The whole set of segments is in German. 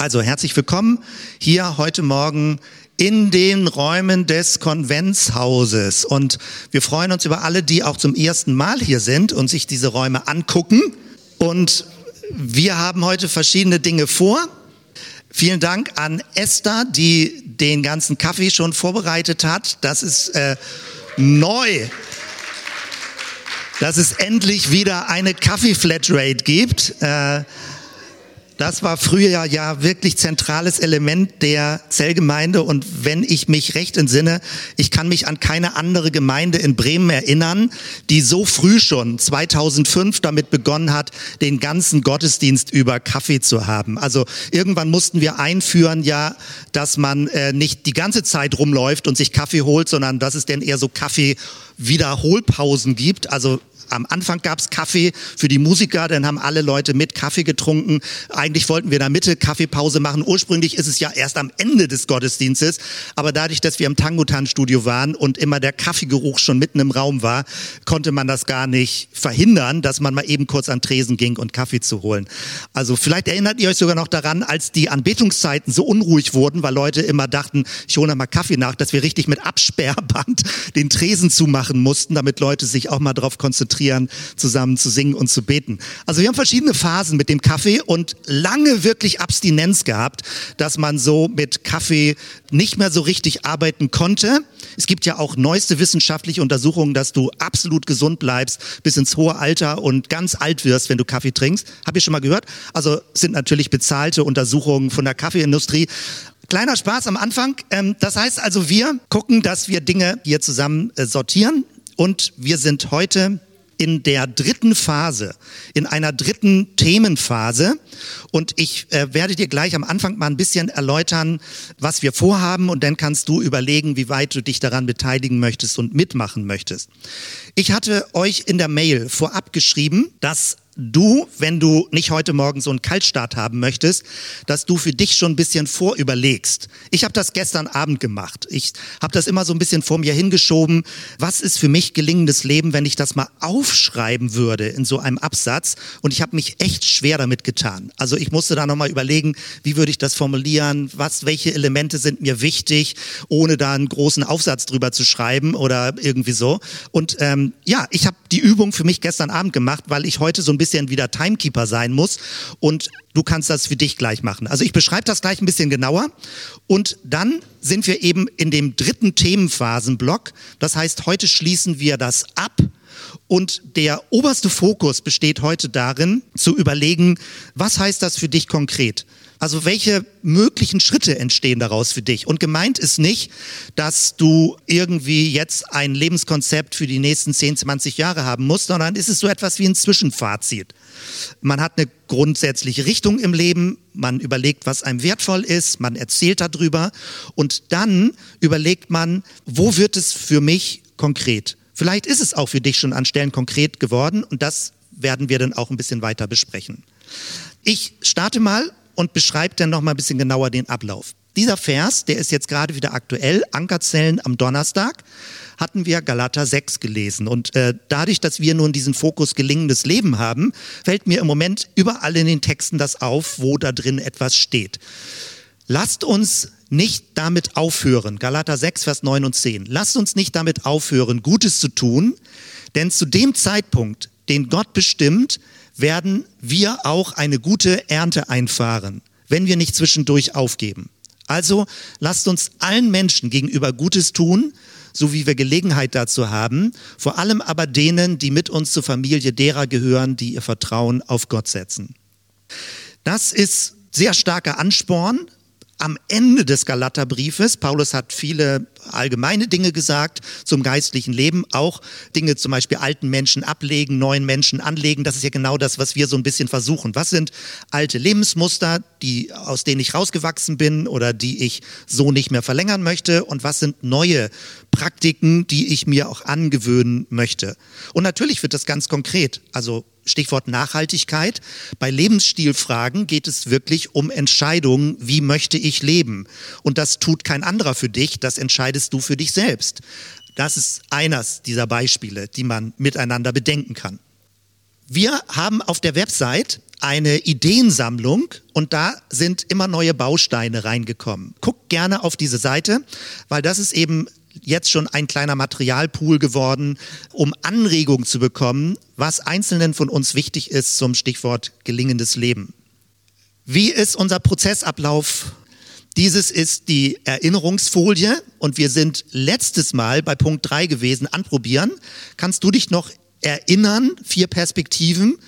Also herzlich willkommen hier heute Morgen in den Räumen des Konventshauses. Und wir freuen uns über alle, die auch zum ersten Mal hier sind und sich diese Räume angucken. Und wir haben heute verschiedene Dinge vor. Vielen Dank an Esther, die den ganzen Kaffee schon vorbereitet hat. Das ist äh, neu dass es endlich wieder eine Kaffee-Flatrate gibt. Äh, das war früher ja wirklich zentrales Element der Zellgemeinde und wenn ich mich recht entsinne, ich kann mich an keine andere Gemeinde in Bremen erinnern, die so früh schon 2005 damit begonnen hat, den ganzen Gottesdienst über Kaffee zu haben. Also irgendwann mussten wir einführen ja, dass man äh, nicht die ganze Zeit rumläuft und sich Kaffee holt, sondern dass es denn eher so Kaffee Wiederholpausen gibt. Also am Anfang gab's Kaffee für die Musiker, dann haben alle Leute mit Kaffee getrunken. Eigentlich wollten wir da Mitte Kaffeepause machen. Ursprünglich ist es ja erst am Ende des Gottesdienstes, aber dadurch, dass wir im Tangotan-Studio waren und immer der Kaffeegeruch schon mitten im Raum war, konnte man das gar nicht verhindern, dass man mal eben kurz an Tresen ging und Kaffee zu holen. Also vielleicht erinnert ihr euch sogar noch daran, als die Anbetungszeiten so unruhig wurden, weil Leute immer dachten, ich hole mal Kaffee nach, dass wir richtig mit Absperrband den Tresen zumachen mussten, damit Leute sich auch mal darauf konzentrieren konzentrieren, zusammen zu singen und zu beten. Also wir haben verschiedene Phasen mit dem Kaffee und lange wirklich Abstinenz gehabt, dass man so mit Kaffee nicht mehr so richtig arbeiten konnte. Es gibt ja auch neueste wissenschaftliche Untersuchungen, dass du absolut gesund bleibst bis ins hohe Alter und ganz alt wirst, wenn du Kaffee trinkst. Habt ihr schon mal gehört? Also sind natürlich bezahlte Untersuchungen von der Kaffeeindustrie. Kleiner Spaß am Anfang. Ähm, das heißt also, wir gucken, dass wir Dinge hier zusammen äh, sortieren. Und wir sind heute in der dritten Phase, in einer dritten Themenphase. Und ich äh, werde dir gleich am Anfang mal ein bisschen erläutern, was wir vorhaben. Und dann kannst du überlegen, wie weit du dich daran beteiligen möchtest und mitmachen möchtest. Ich hatte euch in der Mail vorab geschrieben, dass du, wenn du nicht heute Morgen so einen Kaltstart haben möchtest, dass du für dich schon ein bisschen vorüberlegst. Ich habe das gestern Abend gemacht. Ich habe das immer so ein bisschen vor mir hingeschoben. Was ist für mich gelingendes Leben, wenn ich das mal aufschreiben würde in so einem Absatz? Und ich habe mich echt schwer damit getan. Also ich musste da nochmal überlegen, wie würde ich das formulieren? Was, welche Elemente sind mir wichtig, ohne da einen großen Aufsatz drüber zu schreiben oder irgendwie so. Und ähm, ja, ich habe die Übung für mich gestern Abend gemacht, weil ich heute so ein bisschen wieder Timekeeper sein muss und du kannst das für dich gleich machen. Also ich beschreibe das gleich ein bisschen genauer und dann sind wir eben in dem dritten Themenphasenblock. Das heißt, heute schließen wir das ab und der oberste Fokus besteht heute darin, zu überlegen, was heißt das für dich konkret? Also welche möglichen Schritte entstehen daraus für dich? Und gemeint ist nicht, dass du irgendwie jetzt ein Lebenskonzept für die nächsten 10, 20 Jahre haben musst, sondern ist es so etwas wie ein Zwischenfazit. Man hat eine grundsätzliche Richtung im Leben, man überlegt, was einem wertvoll ist, man erzählt darüber und dann überlegt man, wo wird es für mich konkret? Vielleicht ist es auch für dich schon an Stellen konkret geworden und das werden wir dann auch ein bisschen weiter besprechen. Ich starte mal und beschreibt dann noch mal ein bisschen genauer den Ablauf. Dieser Vers, der ist jetzt gerade wieder aktuell, Ankerzellen am Donnerstag, hatten wir Galater 6 gelesen. Und äh, dadurch, dass wir nun diesen Fokus gelingendes Leben haben, fällt mir im Moment überall in den Texten das auf, wo da drin etwas steht. Lasst uns nicht damit aufhören, Galater 6, Vers 9 und 10, lasst uns nicht damit aufhören, Gutes zu tun, denn zu dem Zeitpunkt, den Gott bestimmt, werden wir auch eine gute Ernte einfahren, wenn wir nicht zwischendurch aufgeben. Also lasst uns allen Menschen gegenüber Gutes tun, so wie wir Gelegenheit dazu haben, vor allem aber denen, die mit uns zur Familie derer gehören, die ihr Vertrauen auf Gott setzen. Das ist sehr starker Ansporn am Ende des Galaterbriefes. Paulus hat viele allgemeine Dinge gesagt zum geistlichen Leben, auch Dinge zum Beispiel alten Menschen ablegen, neuen Menschen anlegen. Das ist ja genau das, was wir so ein bisschen versuchen. Was sind alte Lebensmuster, die, aus denen ich rausgewachsen bin oder die ich so nicht mehr verlängern möchte? Und was sind neue Praktiken, die ich mir auch angewöhnen möchte? Und natürlich wird das ganz konkret. Also Stichwort Nachhaltigkeit. Bei Lebensstilfragen geht es wirklich um Entscheidungen, wie möchte ich leben? Und das tut kein anderer für dich, das entscheidest du für dich selbst. Das ist eines dieser Beispiele, die man miteinander bedenken kann. Wir haben auf der Website eine Ideensammlung und da sind immer neue Bausteine reingekommen. Guck gerne auf diese Seite, weil das ist eben jetzt schon ein kleiner Materialpool geworden, um Anregungen zu bekommen, was Einzelnen von uns wichtig ist zum Stichwort gelingendes Leben. Wie ist unser Prozessablauf? Dieses ist die Erinnerungsfolie und wir sind letztes Mal bei Punkt 3 gewesen, anprobieren. Kannst du dich noch erinnern, vier Perspektiven?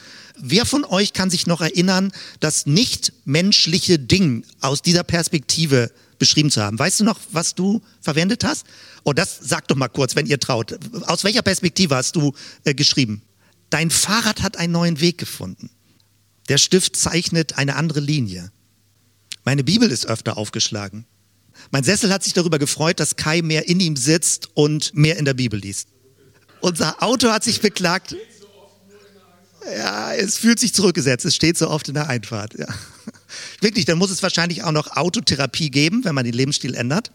Wer von euch kann sich noch erinnern, das nicht menschliche Ding aus dieser Perspektive beschrieben zu haben? Weißt du noch, was du verwendet hast? Oh, das sag doch mal kurz, wenn ihr traut. Aus welcher Perspektive hast du äh, geschrieben? Dein Fahrrad hat einen neuen Weg gefunden. Der Stift zeichnet eine andere Linie. Meine Bibel ist öfter aufgeschlagen. Mein Sessel hat sich darüber gefreut, dass Kai mehr in ihm sitzt und mehr in der Bibel liest. Unser Auto hat sich beklagt. Ja, es fühlt sich zurückgesetzt. Es steht so oft in der Einfahrt. Ja. Wirklich, dann muss es wahrscheinlich auch noch Autotherapie geben, wenn man den Lebensstil ändert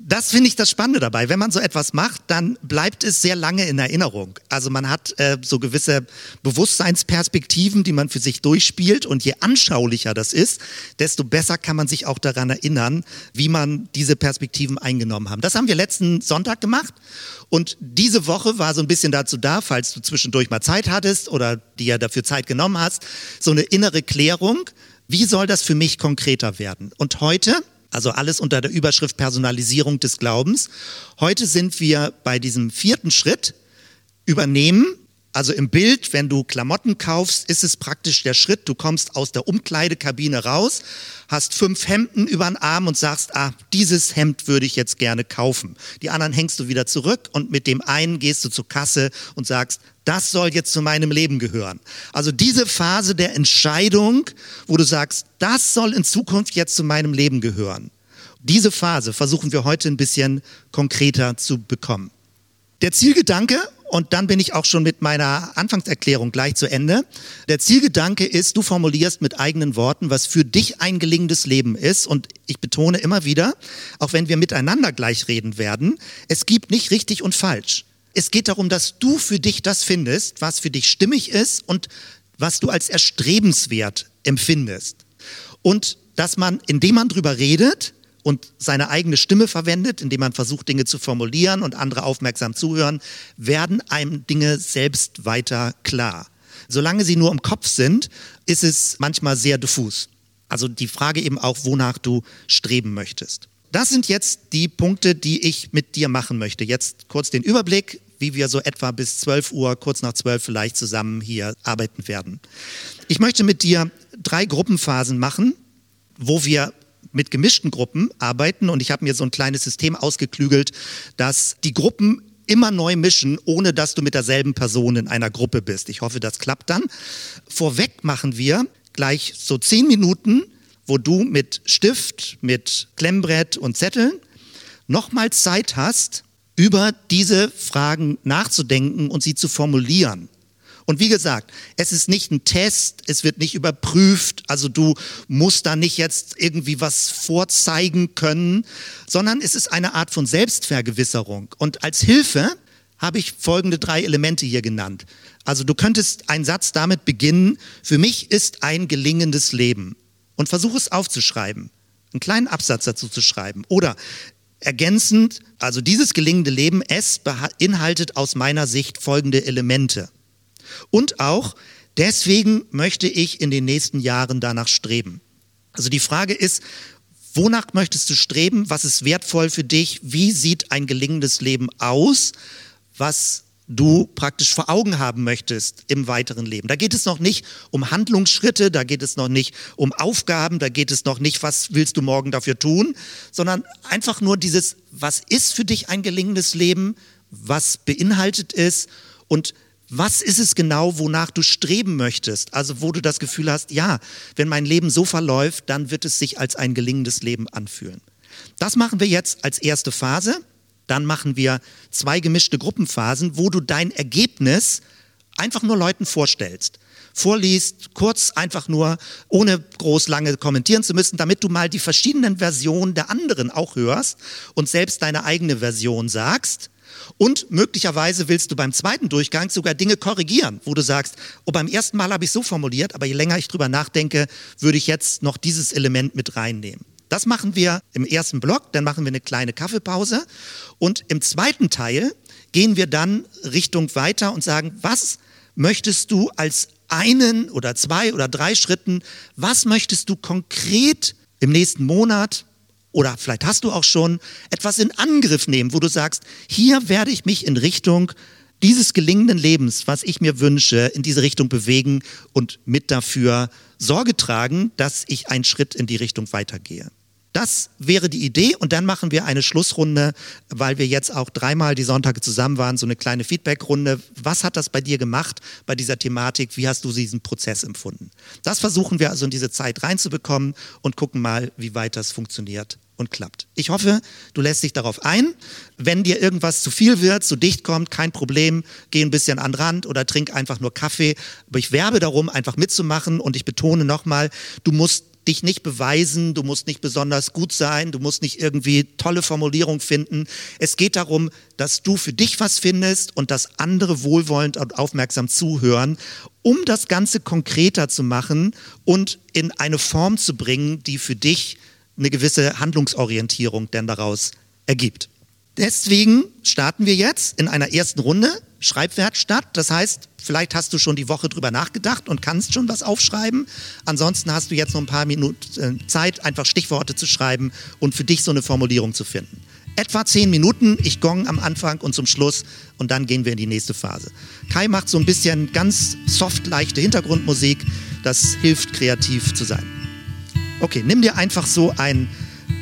das finde ich das Spannende dabei. Wenn man so etwas macht, dann bleibt es sehr lange in Erinnerung. Also man hat äh, so gewisse Bewusstseinsperspektiven, die man für sich durchspielt. Und je anschaulicher das ist, desto besser kann man sich auch daran erinnern, wie man diese Perspektiven eingenommen haben. Das haben wir letzten Sonntag gemacht. Und diese Woche war so ein bisschen dazu da, falls du zwischendurch mal Zeit hattest oder dir dafür Zeit genommen hast, so eine innere Klärung. Wie soll das für mich konkreter werden? Und heute also alles unter der Überschrift Personalisierung des Glaubens. Heute sind wir bei diesem vierten Schritt, übernehmen. Also im Bild, wenn du Klamotten kaufst, ist es praktisch der Schritt, du kommst aus der Umkleidekabine raus, hast fünf Hemden über den Arm und sagst, ah, dieses Hemd würde ich jetzt gerne kaufen. Die anderen hängst du wieder zurück und mit dem einen gehst du zur Kasse und sagst, das soll jetzt zu meinem Leben gehören. Also diese Phase der Entscheidung, wo du sagst, das soll in Zukunft jetzt zu meinem Leben gehören. Diese Phase versuchen wir heute ein bisschen konkreter zu bekommen. Der Zielgedanke, und dann bin ich auch schon mit meiner Anfangserklärung gleich zu Ende. Der Zielgedanke ist, du formulierst mit eigenen Worten, was für dich ein gelingendes Leben ist. Und ich betone immer wieder, auch wenn wir miteinander gleich reden werden, es gibt nicht richtig und falsch. Es geht darum, dass du für dich das findest, was für dich stimmig ist und was du als erstrebenswert empfindest. Und dass man, indem man drüber redet und seine eigene Stimme verwendet, indem man versucht, Dinge zu formulieren und andere aufmerksam zuhören, werden einem Dinge selbst weiter klar. Solange sie nur im Kopf sind, ist es manchmal sehr diffus. Also die Frage eben auch, wonach du streben möchtest. Das sind jetzt die Punkte, die ich mit dir machen möchte. Jetzt kurz den Überblick wie wir so etwa bis 12 Uhr, kurz nach 12 vielleicht zusammen hier arbeiten werden. Ich möchte mit dir drei Gruppenphasen machen, wo wir mit gemischten Gruppen arbeiten und ich habe mir so ein kleines System ausgeklügelt, dass die Gruppen immer neu mischen, ohne dass du mit derselben Person in einer Gruppe bist. Ich hoffe, das klappt dann. Vorweg machen wir gleich so zehn Minuten, wo du mit Stift, mit Klemmbrett und Zetteln nochmal Zeit hast, über diese Fragen nachzudenken und sie zu formulieren. Und wie gesagt, es ist nicht ein Test, es wird nicht überprüft, also du musst da nicht jetzt irgendwie was vorzeigen können, sondern es ist eine Art von Selbstvergewisserung. Und als Hilfe habe ich folgende drei Elemente hier genannt. Also du könntest einen Satz damit beginnen, für mich ist ein gelingendes Leben. Und versuche es aufzuschreiben, einen kleinen Absatz dazu zu schreiben. Oder Ergänzend, also dieses gelingende Leben, es beinhaltet aus meiner Sicht folgende Elemente. Und auch, deswegen möchte ich in den nächsten Jahren danach streben. Also die Frage ist, wonach möchtest du streben? Was ist wertvoll für dich? Wie sieht ein gelingendes Leben aus? Was du praktisch vor Augen haben möchtest im weiteren Leben. Da geht es noch nicht um Handlungsschritte, da geht es noch nicht um Aufgaben, da geht es noch nicht, was willst du morgen dafür tun, sondern einfach nur dieses, was ist für dich ein gelingendes Leben, was beinhaltet es und was ist es genau, wonach du streben möchtest? Also wo du das Gefühl hast, ja, wenn mein Leben so verläuft, dann wird es sich als ein gelingendes Leben anfühlen. Das machen wir jetzt als erste Phase. Dann machen wir zwei gemischte Gruppenphasen, wo du dein Ergebnis einfach nur Leuten vorstellst. Vorliest, kurz einfach nur, ohne groß lange kommentieren zu müssen, damit du mal die verschiedenen Versionen der anderen auch hörst und selbst deine eigene Version sagst. Und möglicherweise willst du beim zweiten Durchgang sogar Dinge korrigieren, wo du sagst, oh, beim ersten Mal habe ich so formuliert, aber je länger ich drüber nachdenke, würde ich jetzt noch dieses Element mit reinnehmen. Das machen wir im ersten Block, dann machen wir eine kleine Kaffeepause und im zweiten Teil gehen wir dann Richtung weiter und sagen, was möchtest du als einen oder zwei oder drei Schritten, was möchtest du konkret im nächsten Monat oder vielleicht hast du auch schon etwas in Angriff nehmen, wo du sagst, hier werde ich mich in Richtung dieses gelingenden Lebens, was ich mir wünsche, in diese Richtung bewegen und mit dafür Sorge tragen, dass ich einen Schritt in die Richtung weitergehe. Das wäre die Idee und dann machen wir eine Schlussrunde, weil wir jetzt auch dreimal die Sonntage zusammen waren, so eine kleine Feedbackrunde. Was hat das bei dir gemacht bei dieser Thematik? Wie hast du diesen Prozess empfunden? Das versuchen wir also in diese Zeit reinzubekommen und gucken mal, wie weit das funktioniert und klappt. Ich hoffe, du lässt dich darauf ein. Wenn dir irgendwas zu viel wird, zu dicht kommt, kein Problem, geh ein bisschen an den Rand oder trink einfach nur Kaffee. Aber ich werbe darum, einfach mitzumachen und ich betone nochmal, du musst dich nicht beweisen, du musst nicht besonders gut sein, du musst nicht irgendwie tolle Formulierung finden. Es geht darum, dass du für dich was findest und dass andere wohlwollend und aufmerksam zuhören, um das Ganze konkreter zu machen und in eine Form zu bringen, die für dich eine gewisse Handlungsorientierung denn daraus ergibt. Deswegen starten wir jetzt in einer ersten Runde Schreibwerkstatt. Das heißt, vielleicht hast du schon die Woche drüber nachgedacht und kannst schon was aufschreiben. Ansonsten hast du jetzt noch ein paar Minuten äh, Zeit, einfach Stichworte zu schreiben und für dich so eine Formulierung zu finden. Etwa zehn Minuten, ich gong am Anfang und zum Schluss und dann gehen wir in die nächste Phase. Kai macht so ein bisschen ganz soft leichte Hintergrundmusik, das hilft kreativ zu sein. Okay, nimm dir einfach so ein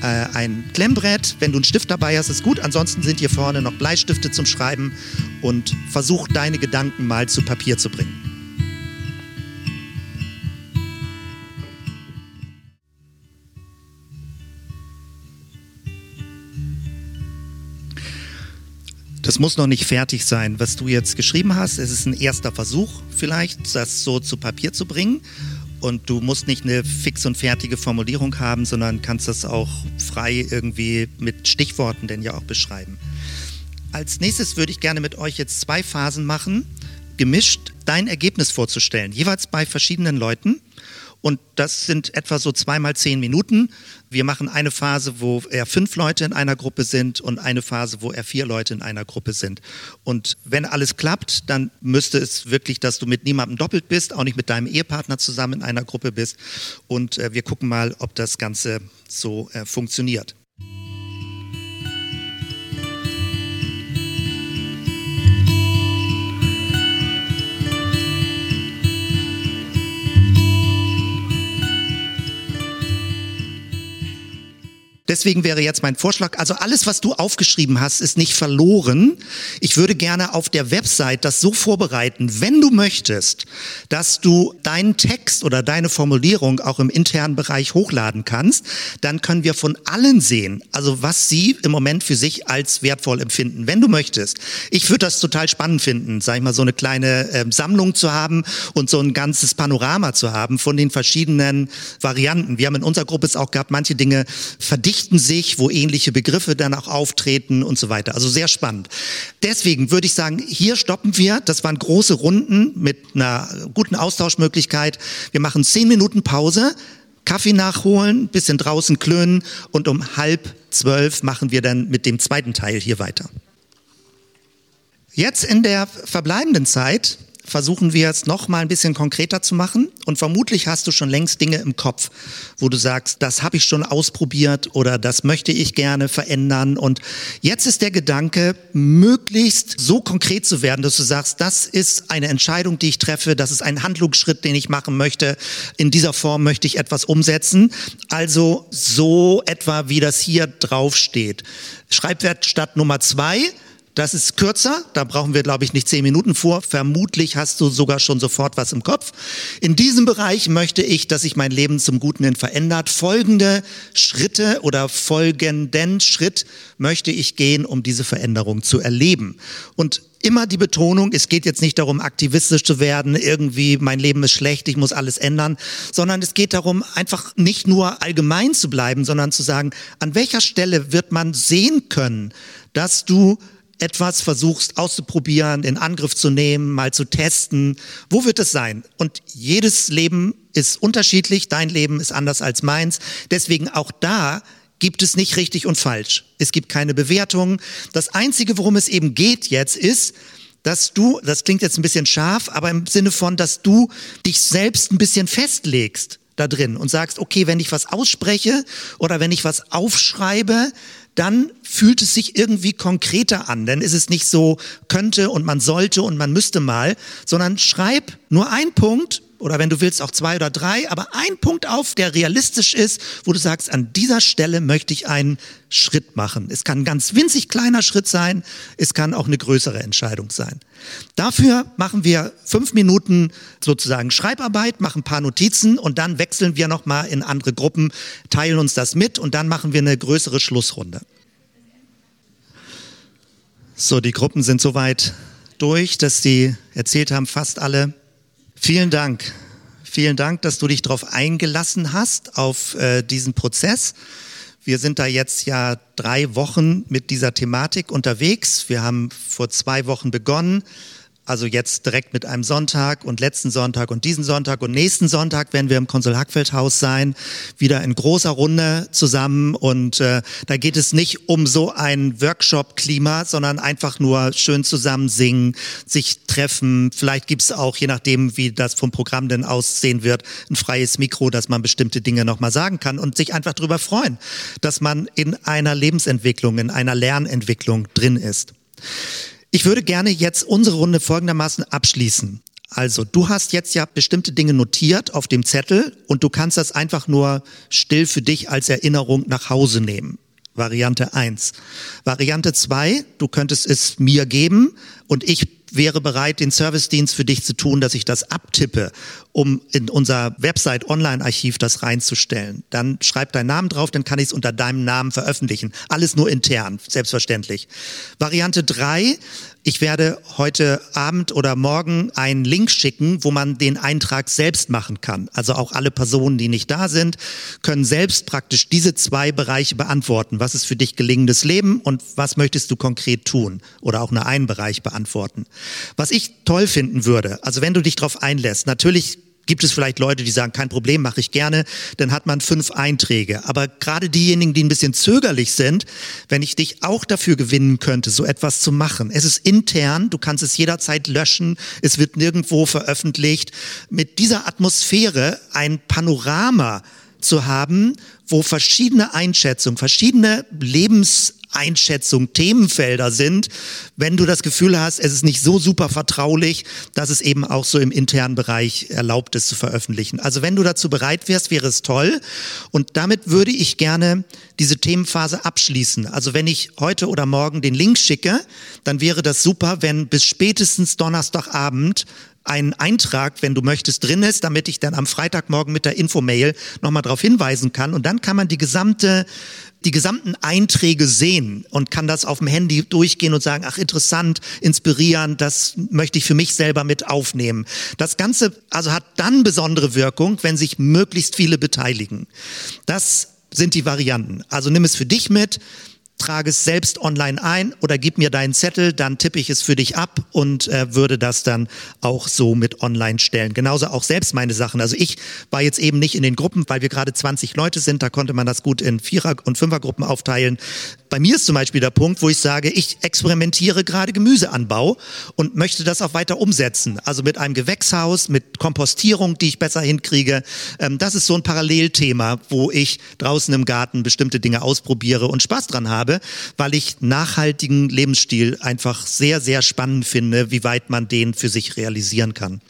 äh, ein Klemmbrett. Wenn du einen Stift dabei hast, ist gut. Ansonsten sind hier vorne noch Bleistifte zum Schreiben und versuch deine Gedanken mal zu Papier zu bringen. Das muss noch nicht fertig sein, was du jetzt geschrieben hast. Es ist ein erster Versuch vielleicht, das so zu Papier zu bringen. Und du musst nicht eine fix und fertige Formulierung haben, sondern kannst das auch frei irgendwie mit Stichworten denn ja auch beschreiben. Als nächstes würde ich gerne mit euch jetzt zwei Phasen machen, gemischt dein Ergebnis vorzustellen, jeweils bei verschiedenen Leuten. Und das sind etwa so zweimal zehn Minuten. Wir machen eine Phase, wo eher fünf Leute in einer Gruppe sind und eine Phase, wo eher vier Leute in einer Gruppe sind. Und wenn alles klappt, dann müsste es wirklich, dass du mit niemandem doppelt bist, auch nicht mit deinem Ehepartner zusammen in einer Gruppe bist. Und äh, wir gucken mal, ob das Ganze so äh, funktioniert. Deswegen wäre jetzt mein Vorschlag, also alles, was du aufgeschrieben hast, ist nicht verloren. Ich würde gerne auf der Website das so vorbereiten, wenn du möchtest, dass du deinen Text oder deine Formulierung auch im internen Bereich hochladen kannst, dann können wir von allen sehen, also was sie im Moment für sich als wertvoll empfinden, wenn du möchtest. Ich würde das total spannend finden, sag ich mal, so eine kleine äh, Sammlung zu haben und so ein ganzes Panorama zu haben von den verschiedenen Varianten. Wir haben in unserer Gruppe es auch gehabt, manche Dinge verdichten verdichten sich, wo ähnliche Begriffe dann auch auftreten und so weiter. Also sehr spannend. Deswegen würde ich sagen, hier stoppen wir. Das waren große Runden mit einer guten Austauschmöglichkeit. Wir machen zehn Minuten Pause. Kaffee nachholen, bisschen draußen klönen und um halb zwölf machen wir dann mit dem zweiten Teil hier weiter. Jetzt in der verbleibenden Zeit versuchen wir es noch mal ein bisschen konkreter zu machen. Und vermutlich hast du schon längst Dinge im Kopf, wo du sagst, das habe ich schon ausprobiert oder das möchte ich gerne verändern. Und jetzt ist der Gedanke, möglichst so konkret zu werden, dass du sagst, das ist eine Entscheidung, die ich treffe, das ist ein Handlungsschritt, den ich machen möchte. In dieser Form möchte ich etwas umsetzen. Also so etwa, wie das hier drauf steht. Schreibwerkstatt Nummer zwei das ist kürzer, da brauchen wir, glaube ich, nicht zehn Minuten vor. Vermutlich hast du sogar schon sofort was im Kopf. In diesem Bereich möchte ich, dass sich mein Leben zum Guten hin verändert. Folgende Schritte oder folgenden Schritt möchte ich gehen, um diese Veränderung zu erleben. Und immer die Betonung, es geht jetzt nicht darum, aktivistisch zu werden, irgendwie mein Leben ist schlecht, ich muss alles ändern, sondern es geht darum, einfach nicht nur allgemein zu bleiben, sondern zu sagen, an welcher Stelle wird man sehen können, dass du etwas versuchst auszuprobieren, in Angriff zu nehmen, mal zu testen. Wo wird es sein? Und jedes Leben ist unterschiedlich, dein Leben ist anders als meins. Deswegen auch da gibt es nicht richtig und falsch. Es gibt keine Bewertung. Das Einzige, worum es eben geht jetzt, ist, dass du, das klingt jetzt ein bisschen scharf, aber im Sinne von, dass du dich selbst ein bisschen festlegst da drin und sagst, okay, wenn ich was ausspreche oder wenn ich was aufschreibe, dann fühlt es sich irgendwie konkreter an. Denn ist es nicht so könnte und man sollte und man müsste mal, sondern schreib nur ein Punkt oder wenn du willst auch zwei oder drei, aber ein Punkt auf, der realistisch ist, wo du sagst, an dieser Stelle möchte ich einen Schritt machen. Es kann ein ganz winzig kleiner Schritt sein, es kann auch eine größere Entscheidung sein. Dafür machen wir fünf Minuten sozusagen Schreibarbeit, machen ein paar Notizen und dann wechseln wir nochmal in andere Gruppen, teilen uns das mit und dann machen wir eine größere Schlussrunde. So, die Gruppen sind soweit durch, dass sie erzählt haben, fast alle. Vielen Dank. Vielen Dank, dass du dich darauf eingelassen hast, auf äh, diesen Prozess. Wir sind da jetzt ja drei Wochen mit dieser Thematik unterwegs. Wir haben vor zwei Wochen begonnen also jetzt direkt mit einem Sonntag und letzten Sonntag und diesen Sonntag und nächsten Sonntag werden wir im Konsul Hackfeld Haus sein, wieder in großer Runde zusammen und äh, da geht es nicht um so ein Workshop-Klima, sondern einfach nur schön zusammen singen, sich treffen. Vielleicht gibt's auch, je nachdem, wie das vom Programm denn aussehen wird, ein freies Mikro, dass man bestimmte Dinge nochmal sagen kann und sich einfach darüber freuen, dass man in einer Lebensentwicklung, in einer Lernentwicklung drin ist. Ich würde gerne jetzt unsere Runde folgendermaßen abschließen. Also, du hast jetzt ja bestimmte Dinge notiert auf dem Zettel und du kannst das einfach nur still für dich als Erinnerung nach Hause nehmen. Variante eins. Variante zwei: du könntest es mir geben und ich wäre bereit, den Servicedienst für dich zu tun, dass ich das abtippe, um in unser Website-Online-Archiv das reinzustellen. Dann schreib deinen Namen drauf, dann kann ich es unter deinem Namen veröffentlichen. Alles nur intern, selbstverständlich. Variante drei: ich werde heute Abend oder morgen einen Link schicken, wo man den Eintrag selbst machen kann. Also auch alle Personen, die nicht da sind, können selbst praktisch diese zwei Bereiche beantworten. Was ist für dich gelingendes Leben und was möchtest du konkret tun? Oder auch nur einen Bereich beantworten. Was ich toll finden würde, also wenn du dich darauf einlässt, natürlich gibt es vielleicht Leute, die sagen, kein Problem, mache ich gerne, dann hat man fünf Einträge. Aber gerade diejenigen, die ein bisschen zögerlich sind, wenn ich dich auch dafür gewinnen könnte, so etwas zu machen. Es ist intern, du kannst es jederzeit löschen, es wird nirgendwo veröffentlicht. Mit dieser Atmosphäre ein Panorama zu haben, wo verschiedene Einschätzungen, verschiedene Lebens Einschätzung, Themenfelder sind, wenn du das Gefühl hast, es ist nicht so super vertraulich, dass es eben auch so im internen Bereich erlaubt ist zu veröffentlichen. Also wenn du dazu bereit wärst, wäre es toll. Und damit würde ich gerne diese Themenphase abschließen. Also wenn ich heute oder morgen den Link schicke, dann wäre das super, wenn bis spätestens Donnerstagabend ein Eintrag, wenn du möchtest, drin ist, damit ich dann am Freitagmorgen mit der Infomail nochmal darauf hinweisen kann. Und dann kann man die gesamte die gesamten Einträge sehen und kann das auf dem Handy durchgehen und sagen, ach interessant, inspirierend, das möchte ich für mich selber mit aufnehmen. Das Ganze also hat dann besondere Wirkung, wenn sich möglichst viele beteiligen. Das sind die Varianten. Also nimm es für dich mit, trage es selbst online ein oder gib mir deinen Zettel, dann tippe ich es für dich ab und äh, würde das dann auch so mit online stellen. Genauso auch selbst meine Sachen. Also ich war jetzt eben nicht in den Gruppen, weil wir gerade 20 Leute sind, da konnte man das gut in Vierer- und Fünfergruppen aufteilen. Bei mir ist zum Beispiel der Punkt, wo ich sage, ich experimentiere gerade Gemüseanbau und möchte das auch weiter umsetzen. Also mit einem Gewächshaus, mit Kompostierung, die ich besser hinkriege. Ähm, das ist so ein Parallelthema, wo ich draußen im Garten bestimmte Dinge ausprobiere und Spaß dran habe, weil ich nachhaltigen Lebensstil einfach sehr, sehr spannend finde, wie weit man den für sich realisieren kann.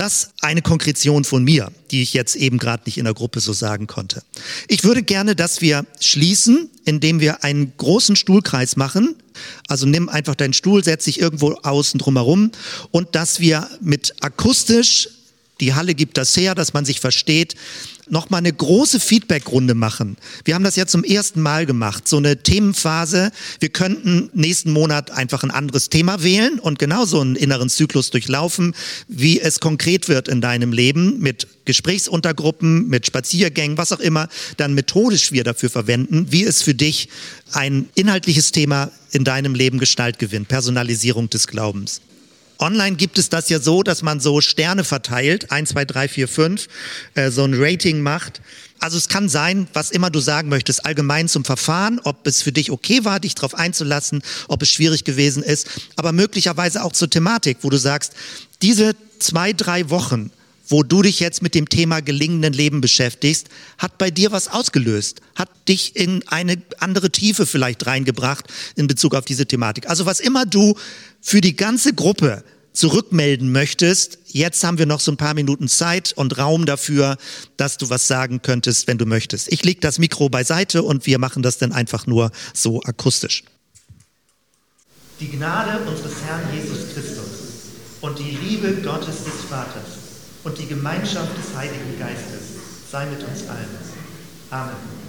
Das eine Konkretion von mir, die ich jetzt eben gerade nicht in der Gruppe so sagen konnte. Ich würde gerne, dass wir schließen, indem wir einen großen Stuhlkreis machen. Also nimm einfach deinen Stuhl, setz dich irgendwo außen drumherum und dass wir mit akustisch, die Halle gibt das her, dass man sich versteht, nochmal eine große Feedbackrunde machen. Wir haben das ja zum ersten Mal gemacht, so eine Themenphase. Wir könnten nächsten Monat einfach ein anderes Thema wählen und genauso einen inneren Zyklus durchlaufen, wie es konkret wird in deinem Leben mit Gesprächsuntergruppen, mit Spaziergängen, was auch immer dann methodisch wir dafür verwenden, wie es für dich ein inhaltliches Thema in deinem Leben Gestalt gewinnt. Personalisierung des Glaubens. Online gibt es das ja so, dass man so Sterne verteilt, 1, 2, 3, 4, 5, äh, so ein Rating macht. Also es kann sein, was immer du sagen möchtest, allgemein zum Verfahren, ob es für dich okay war, dich darauf einzulassen, ob es schwierig gewesen ist, aber möglicherweise auch zur Thematik, wo du sagst, diese zwei, drei Wochen, wo du dich jetzt mit dem Thema gelingenden Leben beschäftigst, hat bei dir was ausgelöst, hat dich in eine andere Tiefe vielleicht reingebracht in Bezug auf diese Thematik. Also was immer du für die ganze Gruppe zurückmelden möchtest, jetzt haben wir noch so ein paar Minuten Zeit und Raum dafür, dass du was sagen könntest, wenn du möchtest. Ich lege das Mikro beiseite und wir machen das dann einfach nur so akustisch. Die Gnade unseres Herrn Jesus Christus und die Liebe Gottes des Vaters und die Gemeinschaft des Heiligen Geistes sei mit uns allen. Amen.